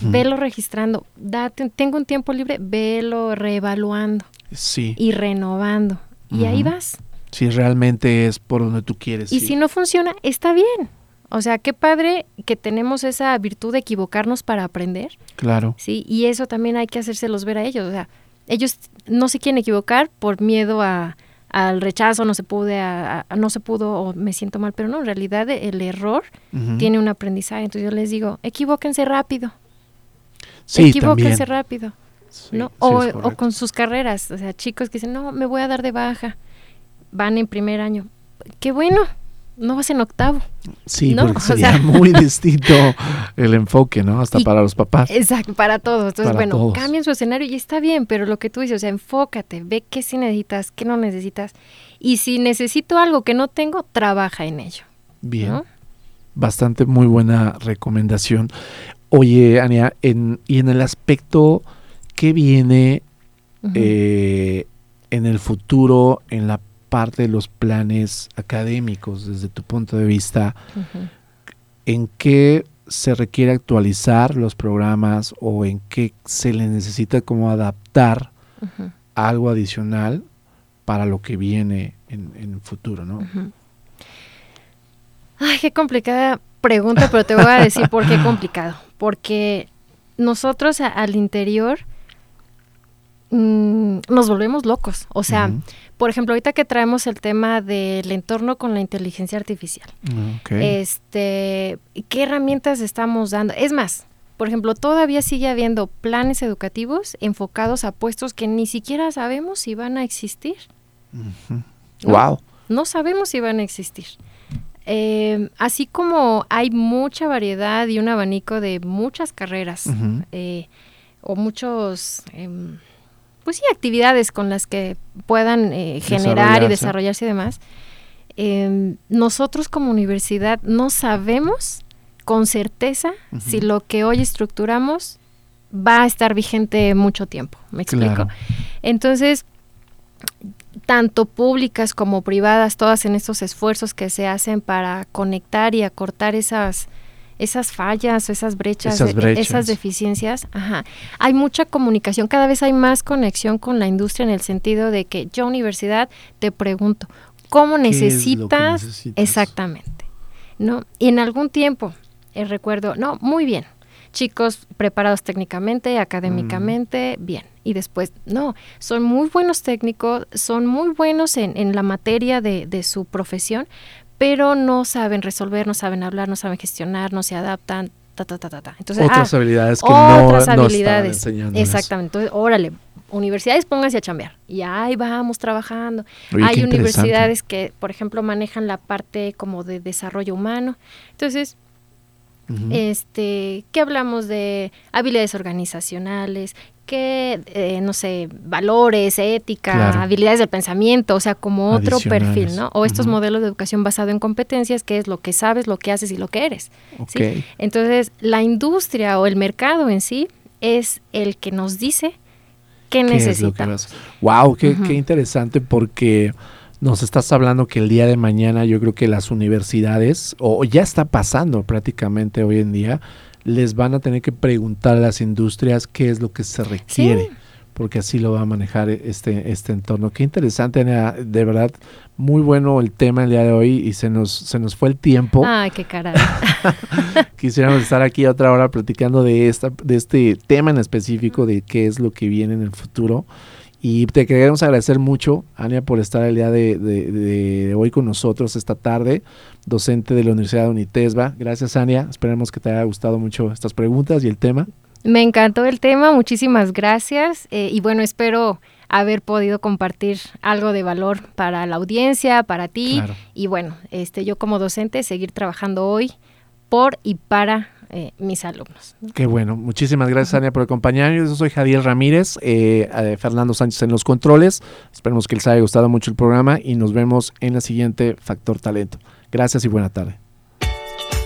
Velo registrando. Date, tengo un tiempo libre, velo reevaluando. Sí. Y renovando. Y ahí vas. Si realmente es por donde tú quieres. Y si no funciona, está bien. O sea, qué padre que tenemos esa virtud de equivocarnos para aprender. Claro. Sí, y eso también hay que hacérselos ver a ellos. O sea, ellos no se quieren equivocar por miedo a, al rechazo, no se pude, a, no se pudo o me siento mal, pero no, en realidad el error tiene un aprendizaje. Entonces yo les digo, equivóquense rápido. Sí, equivóquense rápido. ¿no? o, o, con sus carreras, o sea, chicos que dicen, no, me voy a dar de baja, van en primer año. Qué bueno, no vas en octavo. Sí, porque sería muy distinto el enfoque, ¿no? Hasta para los papás. Exacto, para todos. Entonces, bueno, cambien su escenario y está bien, pero lo que tú dices, o sea, enfócate, ve qué sí necesitas, qué no necesitas. Y si necesito algo que no tengo, trabaja en ello. Bien. Bastante muy buena recomendación. Oye, Ania, en, y en el aspecto que viene eh, en el futuro, en la parte de los planes académicos desde tu punto de vista, en qué se requiere actualizar los programas o en qué se le necesita como adaptar algo adicional para lo que viene en, el futuro, ¿no? Ay, qué complicada pregunta, pero te voy a decir por qué complicado. Porque nosotros al interior mm, nos volvemos locos. O sea, por ejemplo, ahorita que traemos el tema del entorno con la inteligencia artificial, mm, este, ¿qué herramientas estamos dando? Es más, por ejemplo, todavía sigue habiendo planes educativos enfocados a puestos que ni siquiera sabemos si van a existir. Wow. No sabemos si van a existir. Eh, así como hay mucha variedad y un abanico de muchas carreras eh, o muchos em, pues sí, actividades con las que puedan eh, generar y desarrollarse y demás. Em, nosotros como universidad no sabemos con certeza si lo que hoy estructuramos va a estar vigente mucho tiempo. ¿Me explico? Entonces, tanto públicas como privadas, todas en estos esfuerzos que se hacen para conectar y acortar esas esas fallas, esas brechas, e, esas, deficiencias, ajá. Hay mucha comunicación, cada vez hay más conexión con la industria en el sentido de que yo universidad te pregunto, ¿cómo necesitas? Exactamente. ¿No? Y en algún tiempo, el eh, recuerdo, no, muy bien. Chicos preparados técnicamente, académicamente, mm. bien. Y después, no, son muy buenos técnicos, son muy buenos en, en la materia de, de su profesión, pero no saben resolver, no saben hablar, no saben gestionar, no se adaptan, ta, ta, ta, ta. Entonces, otras ah, habilidades que otras no, habilidades. Exactamente. Entonces, órale, universidades pónganse a chambear. Y ahí vamos trabajando. Hay universidades que, por ejemplo, manejan la parte como de desarrollo humano. Entonces, este, ¿qué hablamos de habilidades organizacionales? que, eh, no sé, valores, ética, habilidades del pensamiento, o sea, como otro perfil, ¿no? O estos modelos de educación basado en competencias, que es lo que sabes, lo que haces y lo que eres. ¿sí? Entonces, la industria o el mercado en sí es el que nos dice qué, necesitamos. wow, qué, qué interesante porque nos estás hablando que el día de mañana yo creo que las universidades, o ya está pasando prácticamente hoy en día, les van a tener que preguntar a las industrias qué es lo que se requiere. porque así lo va a manejar este, este entorno. Qué interesante, de verdad, muy bueno el tema el día de hoy y se nos, se nos fue el tiempo. Ay, qué caray. Quisiéramos estar aquí otra hora platicando de, esta, de este tema en específico, de qué es lo que viene en el futuro. Y te queremos agradecer mucho, Ania, por estar el día de, hoy con nosotros esta tarde, docente de la Universidad de Unitesba. Gracias, Ania. Esperemos que te haya gustado mucho estas preguntas y el tema. Me encantó el tema, muchísimas gracias. Eh, y bueno, espero haber podido compartir algo de valor para la audiencia, para ti. Y bueno, este, yo como docente seguir trabajando hoy por y para eh, mis alumnos. Qué bueno, muchísimas gracias Ania por acompañarnos. Yo soy Javier Ramírez, eh, eh, Fernando Sánchez en los controles. Esperemos que les haya gustado mucho el programa y nos vemos en la siguiente Factor Talento. Gracias y buena tarde.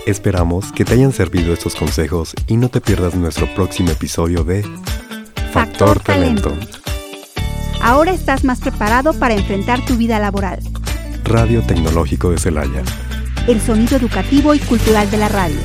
Esperamos que te hayan servido estos consejos y no te pierdas nuestro próximo episodio de Factor, Talento. Ahora estás más preparado para enfrentar tu vida laboral. Radio Tecnológico de Celaya. El sonido educativo y cultural de la radio.